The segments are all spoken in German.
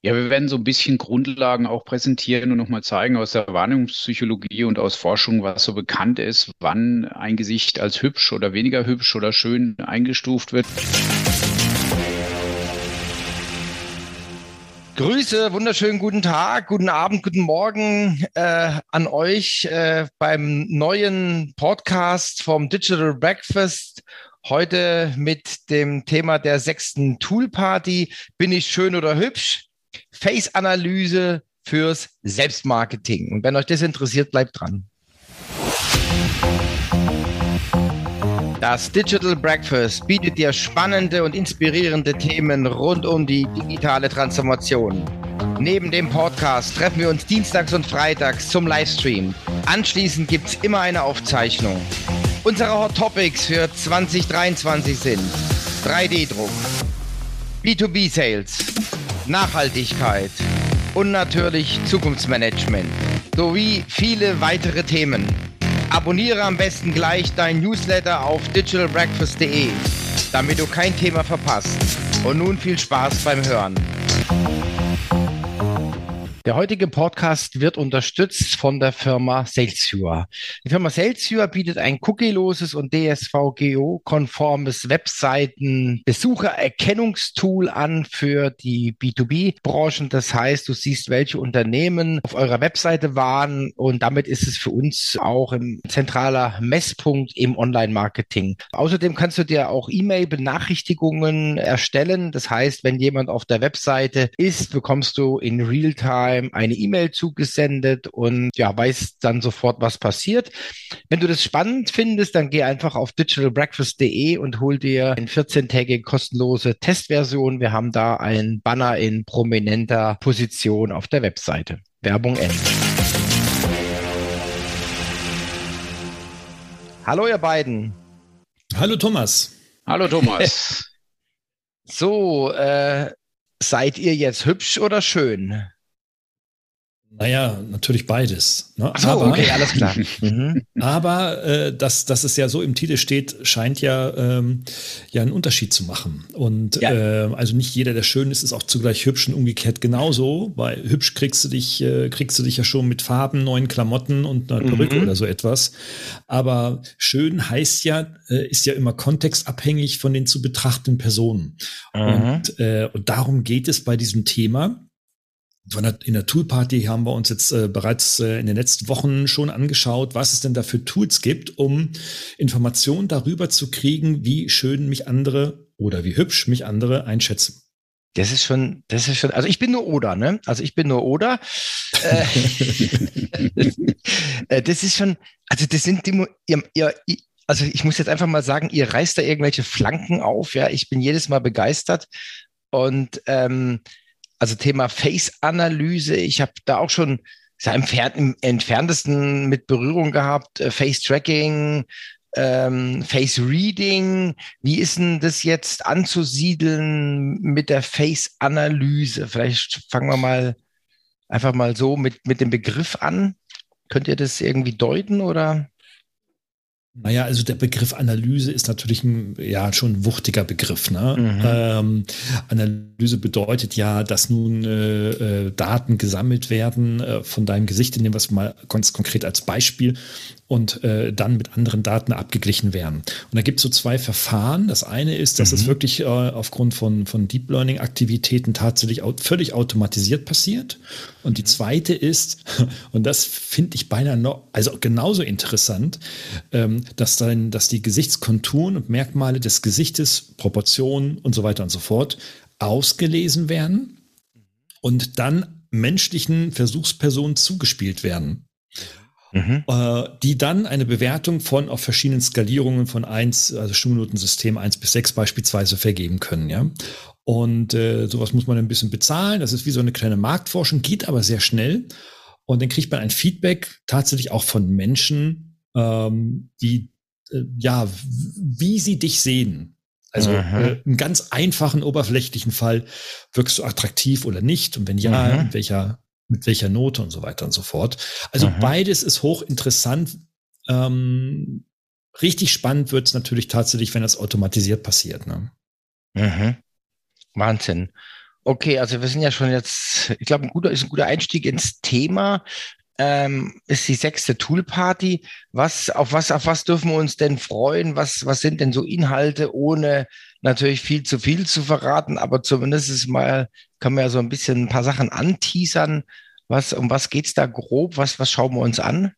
Ja, wir werden so ein bisschen Grundlagen auch präsentieren und nochmal zeigen aus der Wahrnehmungspsychologie und aus Forschung, was so bekannt ist, wann ein Gesicht als hübsch oder weniger hübsch oder schön eingestuft wird. Grüße, wunderschönen guten Tag, guten Abend, guten Morgen äh, an euch äh, beim neuen Podcast vom Digital Breakfast. Heute mit dem Thema der sechsten Tool Party. Bin ich schön oder hübsch? Face-Analyse fürs Selbstmarketing. Und wenn euch das interessiert, bleibt dran. Das Digital Breakfast bietet dir spannende und inspirierende Themen rund um die digitale Transformation. Neben dem Podcast treffen wir uns dienstags und freitags zum Livestream. Anschließend gibt es immer eine Aufzeichnung. Unsere Hot Topics für 2023 sind 3D-Druck, B2B-Sales, Nachhaltigkeit und natürlich Zukunftsmanagement sowie viele weitere Themen. Abonniere am besten gleich dein Newsletter auf digitalbreakfast.de, damit du kein Thema verpasst. Und nun viel Spaß beim Hören. Der heutige Podcast wird unterstützt von der Firma Salesviewer. Die Firma Salesviewer bietet ein cookieloses und DSVGO-konformes Webseiten-Besuchererkennungstool an für die B2B-Branchen. Das heißt, du siehst, welche Unternehmen auf eurer Webseite waren und damit ist es für uns auch ein zentraler Messpunkt im Online-Marketing. Außerdem kannst du dir auch E-Mail-Benachrichtigungen erstellen. Das heißt, wenn jemand auf der Webseite ist, bekommst du in Realtime Realtime eine E-Mail zugesendet und ja, weiß dann sofort, was passiert. Wenn du das spannend findest, dann geh einfach auf digitalbreakfast.de und hol dir eine 14-tägige kostenlose Testversion. Wir haben da ein Banner in prominenter Position auf der Webseite. Werbung Ende. Hallo ihr beiden. Hallo Thomas. Hallo Thomas. so, äh, seid ihr jetzt hübsch oder schön? Naja, natürlich beides. Ne? So, aber, okay, alles klar. Mhm. Aber äh, dass, dass es ja so im Titel steht, scheint ja, ähm, ja einen Unterschied zu machen. Und ja. äh, also nicht jeder, der schön ist, ist auch zugleich hübsch und umgekehrt genauso, weil hübsch kriegst du dich, äh, kriegst du dich ja schon mit Farben, neuen Klamotten und einer Perücke mhm. oder so etwas. Aber schön heißt ja, äh, ist ja immer kontextabhängig von den zu betrachtenden Personen. Mhm. Und, äh, und darum geht es bei diesem Thema in der Toolparty haben wir uns jetzt äh, bereits äh, in den letzten Wochen schon angeschaut, was es denn da für Tools gibt, um Informationen darüber zu kriegen, wie schön mich andere oder wie hübsch mich andere einschätzen. Das ist schon, das ist schon, also ich bin nur Oder, ne? Also ich bin nur Oder. Äh, äh, das ist schon, also das sind die, ihr, ihr, also ich muss jetzt einfach mal sagen, ihr reißt da irgendwelche Flanken auf, ja. Ich bin jedes Mal begeistert und ähm, also Thema Face-Analyse, ich habe da auch schon ja, im, entferntesten mit Berührung gehabt, äh, Face-Tracking, ähm, Face-Reading. Wie ist denn das jetzt anzusiedeln mit der Face-Analyse? Vielleicht fangen wir mal einfach mal so mit, mit dem Begriff an. Könnt ihr das irgendwie deuten oder? Naja, also der Begriff Analyse ist natürlich ein, ja, schon ein wuchtiger Begriff. Ne? Mhm. Ähm, Analyse bedeutet ja, dass nun äh, äh, Daten gesammelt werden äh, von deinem Gesicht, nehmen wir es mal ganz konkret als Beispiel, und äh, dann mit anderen Daten abgeglichen werden. Und da gibt es so zwei Verfahren. Das eine ist, dass mhm. es wirklich äh, aufgrund von, von Deep Learning-Aktivitäten tatsächlich au völlig automatisiert passiert. Und die mhm. zweite ist, und das finde ich beinahe noch, also genauso interessant, ähm, dass dann, dass die Gesichtskonturen und Merkmale des Gesichtes, Proportionen und so weiter und so fort ausgelesen werden und dann menschlichen Versuchspersonen zugespielt werden mhm. äh, die dann eine Bewertung von auf verschiedenen Skalierungen von eins, also Schulnotensystem eins bis sechs beispielsweise vergeben können, ja. Und äh, sowas muss man ein bisschen bezahlen. Das ist wie so eine kleine Marktforschung, geht aber sehr schnell. Und dann kriegt man ein Feedback tatsächlich auch von Menschen, ähm, die äh, ja, wie sie dich sehen. Also mhm. äh, einen ganz einfachen, oberflächlichen Fall, wirkst du attraktiv oder nicht? Und wenn ja, mhm. in welcher mit welcher Note und so weiter und so fort. Also mhm. beides ist hochinteressant. Ähm, richtig spannend wird es natürlich tatsächlich, wenn das automatisiert passiert. Ne? Mhm. Wahnsinn. Okay, also wir sind ja schon jetzt, ich glaube, ein guter, ist ein guter Einstieg ins Thema. Ähm, ist die sechste Toolparty. Was, auf was, auf was dürfen wir uns denn freuen? Was, was sind denn so Inhalte, ohne natürlich viel zu viel zu verraten, aber zumindest mal kann man ja so ein bisschen ein paar Sachen anteasern. Was, um was geht's da grob? Was, was schauen wir uns an?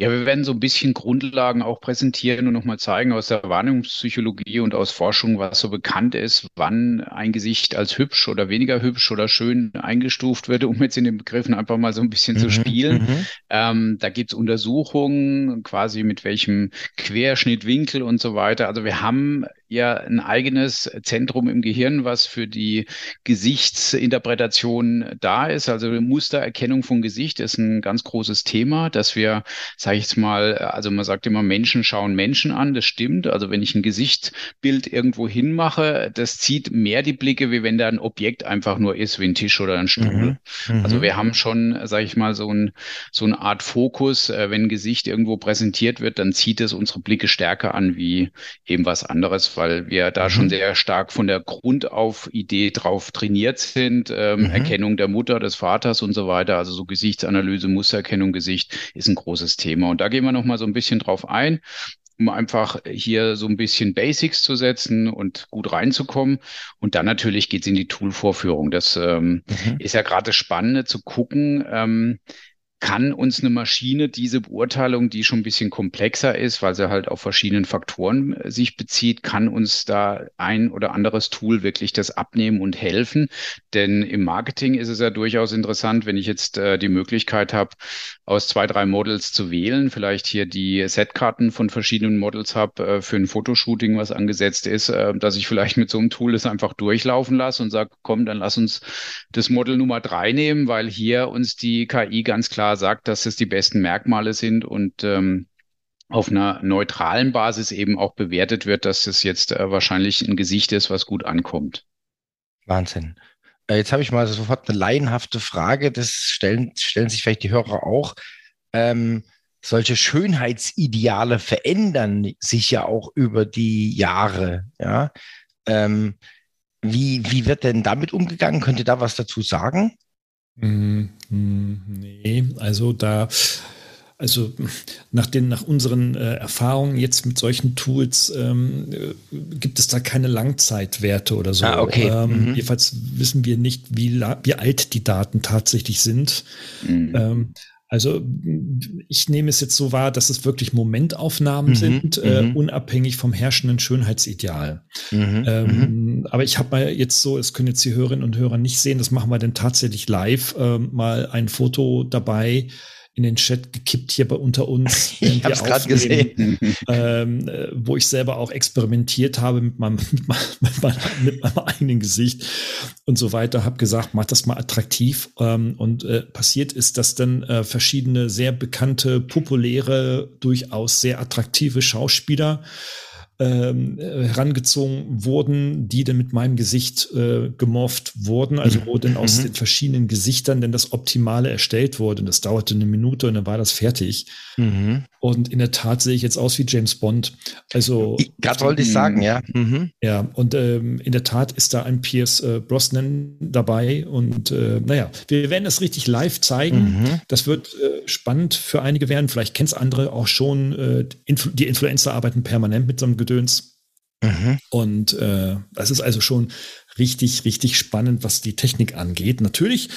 Ja, wir werden so ein bisschen Grundlagen auch präsentieren und nochmal zeigen aus der Wahrnehmungspsychologie und aus Forschung, was so bekannt ist, wann ein Gesicht als hübsch oder weniger hübsch oder schön eingestuft wird, um jetzt in den Begriffen einfach mal so ein bisschen mhm, zu spielen. Mhm. Ähm, da gibt's Untersuchungen, quasi mit welchem Querschnittwinkel und so weiter. Also wir haben ja ein eigenes Zentrum im Gehirn, was für die Gesichtsinterpretation da ist. Also Mustererkennung von Gesicht ist ein ganz großes Thema, dass wir, sage ich jetzt mal, also man sagt immer, Menschen schauen Menschen an, das stimmt. Also wenn ich ein Gesichtsbild irgendwo hinmache, das zieht mehr die Blicke, wie wenn da ein Objekt einfach nur ist, wie ein Tisch oder ein Stuhl. Mhm. Mhm. Also wir haben schon, sage ich mal, so, ein, so eine Art Fokus. Äh, wenn ein Gesicht irgendwo präsentiert wird, dann zieht es unsere Blicke stärker an wie eben was anderes weil wir da mhm. schon sehr stark von der Grundauf-Idee drauf trainiert sind. Ähm, mhm. Erkennung der Mutter, des Vaters und so weiter. Also so Gesichtsanalyse, Mustererkennung, Gesicht ist ein großes Thema. Und da gehen wir nochmal so ein bisschen drauf ein um einfach hier so ein bisschen Basics zu setzen und gut reinzukommen. Und dann natürlich geht's in die Tool-Vorführung. Das ähm, mhm. ist ja gerade spannend zu gucken. Ähm, kann uns eine Maschine diese Beurteilung, die schon ein bisschen komplexer ist, weil sie halt auf verschiedenen Faktoren äh, sich bezieht, kann uns da ein oder anderes Tool wirklich das abnehmen und helfen. Denn im Marketing ist es ja durchaus interessant, wenn ich jetzt äh, die Möglichkeit habe, aus zwei, drei Models zu wählen, vielleicht hier die Setkarten von verschiedenen Models habe äh, für ein Fotoshooting, was angesetzt ist, äh, dass ich vielleicht mit so einem Tool das einfach durchlaufen lasse und sage, komm, dann lass uns das Model Nummer drei nehmen, weil hier uns die KI ganz klar sagt, dass es die besten Merkmale sind und ähm, auf einer neutralen Basis eben auch bewertet wird, dass es jetzt äh, wahrscheinlich ein Gesicht ist, was gut ankommt. Wahnsinn. Äh, jetzt habe ich mal sofort eine laienhafte Frage, das stellen, stellen sich vielleicht die Hörer auch. Ähm, solche Schönheitsideale verändern sich ja auch über die Jahre. Ja? Ähm, wie, wie wird denn damit umgegangen? Könnt ihr da was dazu sagen? Mm, nee, also da, also nach den, nach unseren äh, Erfahrungen jetzt mit solchen Tools ähm, äh, gibt es da keine Langzeitwerte oder so. Ah, okay. Ähm, mhm. Jedenfalls wissen wir nicht, wie, wie alt die Daten tatsächlich sind. Mhm. Ähm, also ich nehme es jetzt so wahr, dass es wirklich Momentaufnahmen mhm, sind, äh, mhm. unabhängig vom herrschenden Schönheitsideal. Mhm, ähm, mhm. aber ich habe mal jetzt so, es können jetzt die Hörerinnen und Hörer nicht sehen, das machen wir denn tatsächlich live, äh, mal ein Foto dabei in den Chat gekippt hier bei unter uns. ich habe es gerade gesehen. Ähm, äh, wo ich selber auch experimentiert habe mit meinem, mit, meinem, mit, meinem, mit meinem eigenen Gesicht und so weiter. Habe gesagt, mach das mal attraktiv. Ähm, und äh, passiert ist, dass dann äh, verschiedene sehr bekannte, populäre, durchaus sehr attraktive Schauspieler ähm, herangezogen wurden, die dann mit meinem Gesicht äh, gemorpht wurden, also mhm. wo dann aus mhm. den verschiedenen Gesichtern denn das Optimale erstellt wurde. Und das dauerte eine Minute und dann war das fertig. Mhm. Und in der Tat sehe ich jetzt aus wie James Bond. Also gerade wollte ich sagen, ja. Mhm. Ja, und ähm, in der Tat ist da ein Pierce äh, Brosnan dabei. Und äh, naja, wir werden das richtig live zeigen. Mhm. Das wird äh, spannend für einige werden. Vielleicht kennt es andere auch schon. Äh, die Influencer arbeiten permanent mit so einem Gedöns. Mhm. Und äh, das ist also schon richtig, richtig spannend, was die Technik angeht. Natürlich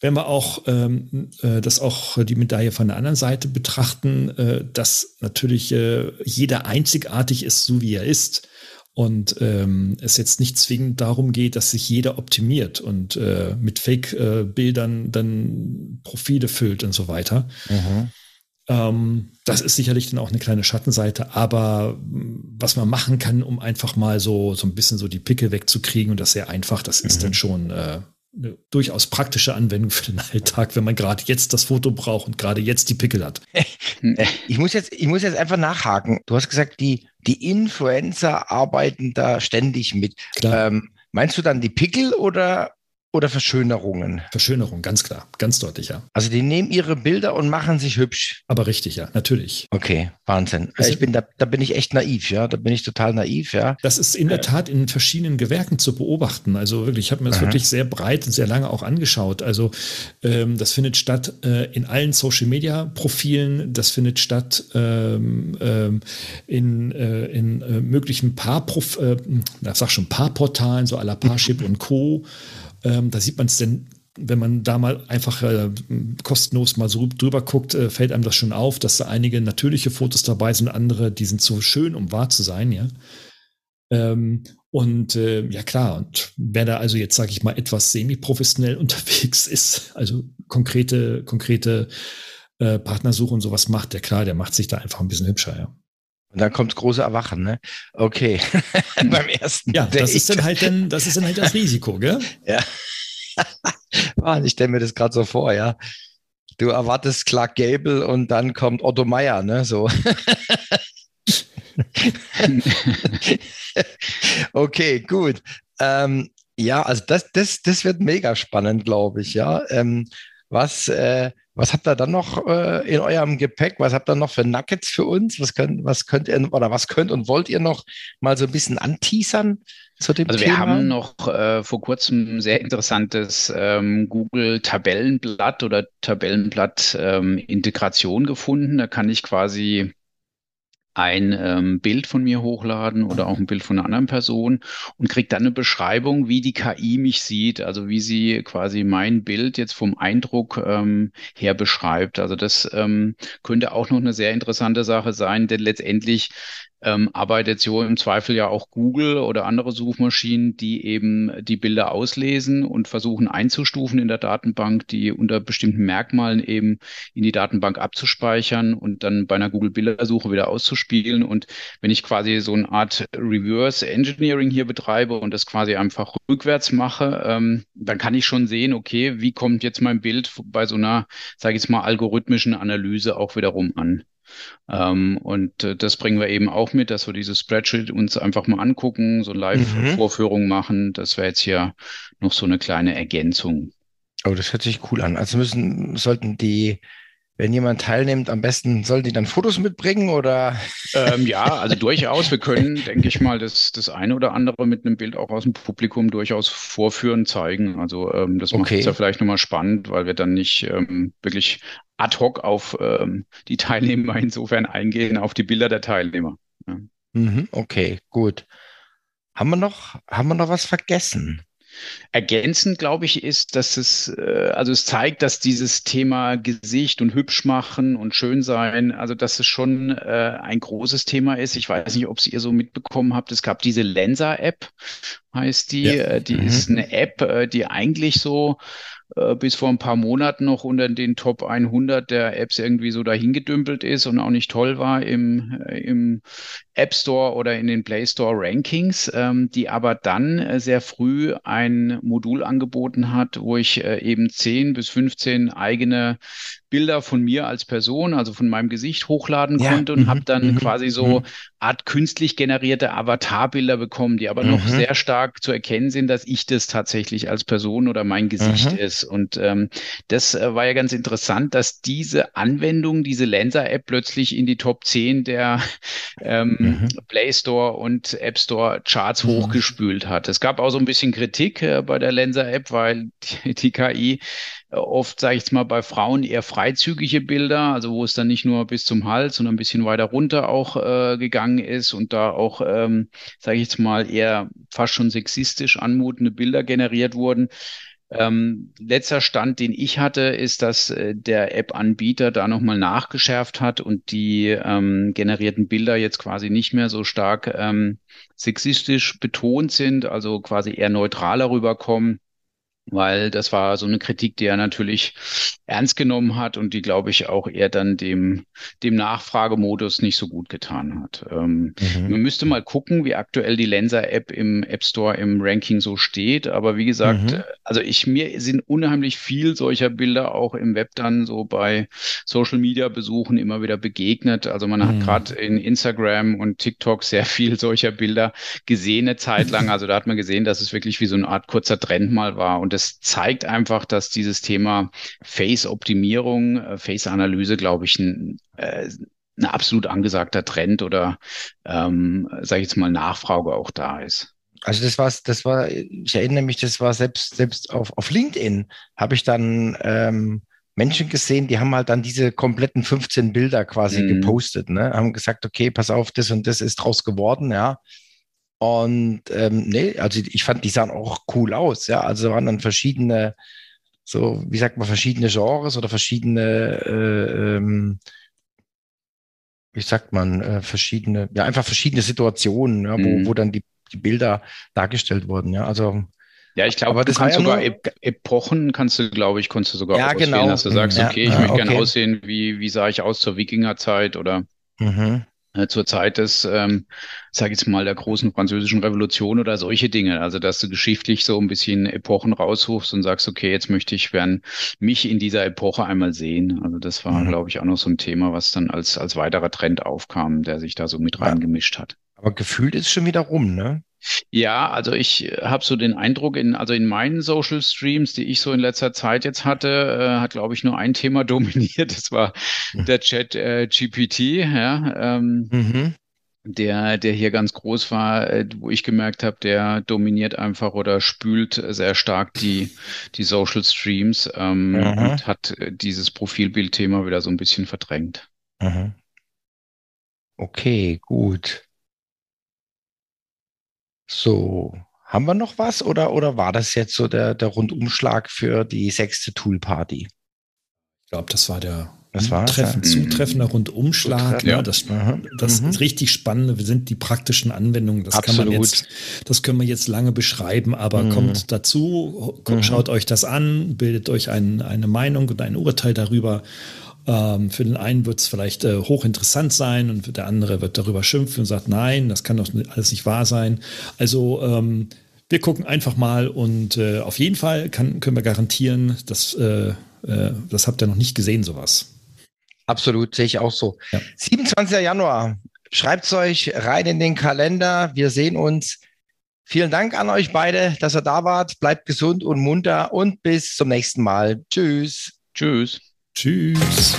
wenn wir auch ähm, äh, das auch die Medaille von der anderen Seite betrachten, äh, dass natürlich äh, jeder einzigartig ist, so wie er ist. Und ähm, es jetzt nicht zwingend darum geht, dass sich jeder optimiert und äh, mit Fake-Bildern dann Profile füllt und so weiter. Mhm. Ähm, das ist sicherlich dann auch eine kleine Schattenseite, aber was man machen kann, um einfach mal so, so ein bisschen so die Picke wegzukriegen und das sehr einfach, das ist mhm. dann schon äh, eine durchaus praktische Anwendung für den Alltag, wenn man gerade jetzt das Foto braucht und gerade jetzt die Pickel hat. Ich muss jetzt, ich muss jetzt einfach nachhaken. Du hast gesagt, die, die Influencer arbeiten da ständig mit. Ähm, meinst du dann die Pickel oder oder Verschönerungen? Verschönerung, ganz klar, ganz deutlich, ja. Also die nehmen ihre Bilder und machen sich hübsch. Aber richtig, ja, natürlich. Okay, Wahnsinn. Also ich bin da, da bin ich echt naiv, ja. Da bin ich total naiv, ja. Das ist in der Tat in verschiedenen Gewerken zu beobachten. Also wirklich, ich habe mir das Aha. wirklich sehr breit und sehr lange auch angeschaut. Also ähm, das findet statt äh, in allen Social Media Profilen, das findet statt ähm, ähm, in, äh, in äh, möglichen Paarprof, äh, sag schon Paarportalen, so à la Parship und Co. Ähm, da sieht man es denn wenn man da mal einfach äh, kostenlos mal so drüber guckt, äh, fällt einem das schon auf, dass da einige natürliche Fotos dabei sind, andere, die sind zu schön, um wahr zu sein, ja. Ähm, und äh, ja klar, und wer da also jetzt, sage ich mal, etwas semi-professionell unterwegs ist, also konkrete, konkrete äh, Partnersuche und sowas macht, der klar, der macht sich da einfach ein bisschen hübscher, ja. Und dann kommt große Erwachen, ne? Okay. Beim ersten. Ja, Date. das ist dann halt dann, das ist dann halt das Risiko, gell? ja. ich stelle mir das gerade so vor, ja. Du erwartest Clark Gable und dann kommt Otto Meyer, ne? So. okay, gut. Ähm, ja, also das, das, das wird mega spannend, glaube ich, ja. Ähm, was, äh, was habt ihr dann noch äh, in eurem Gepäck? Was habt ihr noch für Nuggets für uns? Was könnt, was könnt ihr oder was könnt und wollt ihr noch mal so ein bisschen anteasern zu dem also Thema? wir haben noch äh, vor kurzem ein sehr interessantes ähm, Google Tabellenblatt oder Tabellenblatt ähm, Integration gefunden. Da kann ich quasi ein ähm, Bild von mir hochladen oder auch ein Bild von einer anderen Person und kriegt dann eine Beschreibung, wie die KI mich sieht, also wie sie quasi mein Bild jetzt vom Eindruck ähm, her beschreibt. Also das ähm, könnte auch noch eine sehr interessante Sache sein, denn letztendlich ähm, arbeitet so im Zweifel ja auch Google oder andere Suchmaschinen, die eben die Bilder auslesen und versuchen einzustufen in der Datenbank, die unter bestimmten Merkmalen eben in die Datenbank abzuspeichern und dann bei einer Google-Bildersuche wieder auszuspielen. Und wenn ich quasi so eine Art Reverse Engineering hier betreibe und das quasi einfach rückwärts mache, ähm, dann kann ich schon sehen, okay, wie kommt jetzt mein Bild bei so einer, sage ich jetzt mal, algorithmischen Analyse auch wiederum an. Ähm, und äh, das bringen wir eben auch mit, dass wir dieses Spreadsheet uns einfach mal angucken, so Live-Vorführung mhm. machen. Das wäre jetzt hier noch so eine kleine Ergänzung. Oh, das hört sich cool an. Also müssen, sollten die wenn jemand teilnimmt, am besten sollen die dann Fotos mitbringen oder? Ähm, ja, also durchaus. Wir können, denke ich mal, das, das eine oder andere mit einem Bild auch aus dem Publikum durchaus vorführen, zeigen. Also ähm, das macht es ja vielleicht nochmal spannend, weil wir dann nicht ähm, wirklich ad hoc auf ähm, die Teilnehmer insofern eingehen, auf die Bilder der Teilnehmer. Ja. Mhm, okay, gut. Haben wir noch, haben wir noch was vergessen? Ergänzend, glaube ich, ist, dass es, äh, also es zeigt, dass dieses Thema Gesicht und hübsch machen und schön sein, also dass es schon äh, ein großes Thema ist. Ich weiß nicht, ob es ihr so mitbekommen habt. Es gab diese Lensa-App, heißt die. Ja. Äh, die mhm. ist eine App, äh, die eigentlich so äh, bis vor ein paar Monaten noch unter den Top 100 der Apps irgendwie so dahingedümpelt ist und auch nicht toll war im, äh, im App Store oder in den Play Store Rankings, ähm, die aber dann äh, sehr früh ein Modul angeboten hat, wo ich äh, eben 10 bis 15 eigene Bilder von mir als Person, also von meinem Gesicht hochladen ja, konnte und mhm, habe dann mhm, quasi so mhm. Art künstlich generierte Avatarbilder bekommen, die aber noch mhm. sehr stark zu erkennen sind, dass ich das tatsächlich als Person oder mein Gesicht mhm. Ist. Und ähm, das äh, war ja ganz interessant, dass diese Anwendung, diese Lenser-App plötzlich in die Top 10 der ähm, mhm. Play Store und App Store Charts mhm. hochgespült hat. Es gab auch so ein bisschen Kritik äh, bei der Lenser-App, weil die, die KI äh, oft, sage ich jetzt mal, bei Frauen eher freizügige Bilder, also wo es dann nicht nur bis zum Hals, sondern ein bisschen weiter runter auch äh, gegangen ist und da auch, ähm, sage ich jetzt mal, eher fast schon sexistisch anmutende Bilder generiert wurden. Ähm, letzter Stand, den ich hatte, ist, dass äh, der App-Anbieter da nochmal nachgeschärft hat und die ähm, generierten Bilder jetzt quasi nicht mehr so stark ähm, sexistisch betont sind, also quasi eher neutraler rüberkommen weil das war so eine Kritik, die er natürlich ernst genommen hat und die, glaube ich, auch eher dann dem, dem Nachfragemodus nicht so gut getan hat. Ähm, mhm. Man müsste mal gucken, wie aktuell die Lenser-App im App Store im Ranking so steht. Aber wie gesagt, mhm. also ich, mir sind unheimlich viel solcher Bilder auch im Web dann so bei Social Media Besuchen immer wieder begegnet. Also man mhm. hat gerade in Instagram und TikTok sehr viel solcher Bilder gesehen eine Zeit lang. Also da hat man gesehen, dass es wirklich wie so eine Art kurzer Trend mal war. Und das zeigt einfach, dass dieses Thema Face-Optimierung, äh, Face-Analyse, glaube ich, ein, äh, ein absolut angesagter Trend oder, ähm, sage ich jetzt mal, Nachfrage auch da ist. Also das war, das war, ich erinnere mich, das war selbst, selbst auf, auf LinkedIn habe ich dann ähm, Menschen gesehen, die haben halt dann diese kompletten 15 Bilder quasi mhm. gepostet, ne? Haben gesagt, okay, pass auf, das und das ist draus geworden, ja. Und ähm, nee, also ich fand, die sahen auch cool aus, ja. Also waren dann verschiedene, so, wie sagt man, verschiedene Genres oder verschiedene, äh, ähm, wie sagt man, äh, verschiedene, ja, einfach verschiedene Situationen, ja, wo, mhm. wo dann die, die Bilder dargestellt wurden, ja. Also ja, ich glaube, du kannst ja sogar Epochen kannst du, glaube ich, konntest du sogar ja, auswählen, genau. dass du sagst, ja, okay, ich ja, möchte okay. gerne aussehen, wie, wie sah ich aus zur Wikingerzeit oder mhm. Äh, zur Zeit des, ähm, sag ich jetzt mal, der großen französischen Revolution oder solche Dinge. Also, dass du geschichtlich so ein bisschen Epochen rausrufst und sagst, okay, jetzt möchte ich gern mich in dieser Epoche einmal sehen. Also, das war, mhm. glaube ich, auch noch so ein Thema, was dann als, als weiterer Trend aufkam, der sich da so mit reingemischt hat. Aber gefühlt ist es schon wieder rum, ne? Ja, also ich habe so den Eindruck, in, also in meinen Social Streams, die ich so in letzter Zeit jetzt hatte, äh, hat, glaube ich, nur ein Thema dominiert. Das war der Chat äh, GPT, ja. Ähm, mhm. Der, der hier ganz groß war, äh, wo ich gemerkt habe, der dominiert einfach oder spült sehr stark die, die Social Streams ähm, mhm. und hat äh, dieses Profilbildthema wieder so ein bisschen verdrängt. Mhm. Okay, gut. So, haben wir noch was oder, oder war das jetzt so der, der Rundumschlag für die sechste Tool-Party? Ich glaube, das war der das war Treffen, ja. zutreffender Rundumschlag. Ja, das, das mhm. ist richtig spannend. Wir sind die praktischen Anwendungen. Das Absolut. kann man jetzt, das können wir jetzt lange beschreiben, aber mhm. kommt dazu, kommt, mhm. schaut euch das an, bildet euch ein, eine Meinung und ein Urteil darüber. Ähm, für den einen wird es vielleicht äh, hochinteressant sein und der andere wird darüber schimpfen und sagt, nein, das kann doch alles nicht wahr sein. Also ähm, wir gucken einfach mal und äh, auf jeden Fall kann, können wir garantieren, dass äh, äh das habt ihr noch nicht gesehen, sowas. Absolut, sehe ich auch so. Ja. 27. Januar, schreibt es euch rein in den Kalender. Wir sehen uns. Vielen Dank an euch beide, dass ihr da wart. Bleibt gesund und munter und bis zum nächsten Mal. Tschüss. Tschüss. Tschüss.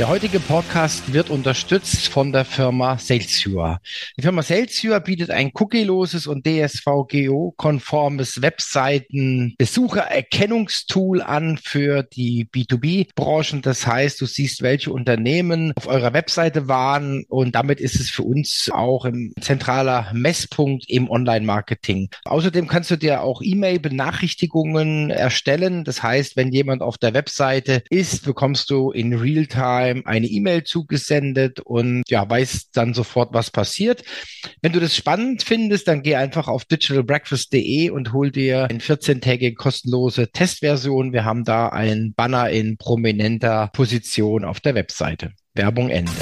Der heutige Podcast wird unterstützt von der Firma Salesure. Die Firma Salesure bietet ein cookieloses und DSVGO-konformes Webseiten-Besuchererkennungstool an für die B2B-Branchen. Das heißt, du siehst, welche Unternehmen auf eurer Webseite waren und damit ist es für uns auch ein zentraler Messpunkt im Online-Marketing. Außerdem kannst du dir auch E-Mail-Benachrichtigungen erstellen. Das heißt, wenn jemand auf der Webseite ist, bekommst du in Realtime Time eine E-Mail zugesendet und ja, weiß dann sofort, was passiert. Wenn du das spannend findest, dann geh einfach auf digitalbreakfast.de und hol dir eine 14-tägige kostenlose Testversion. Wir haben da ein Banner in prominenter Position auf der Webseite. Werbung Ende.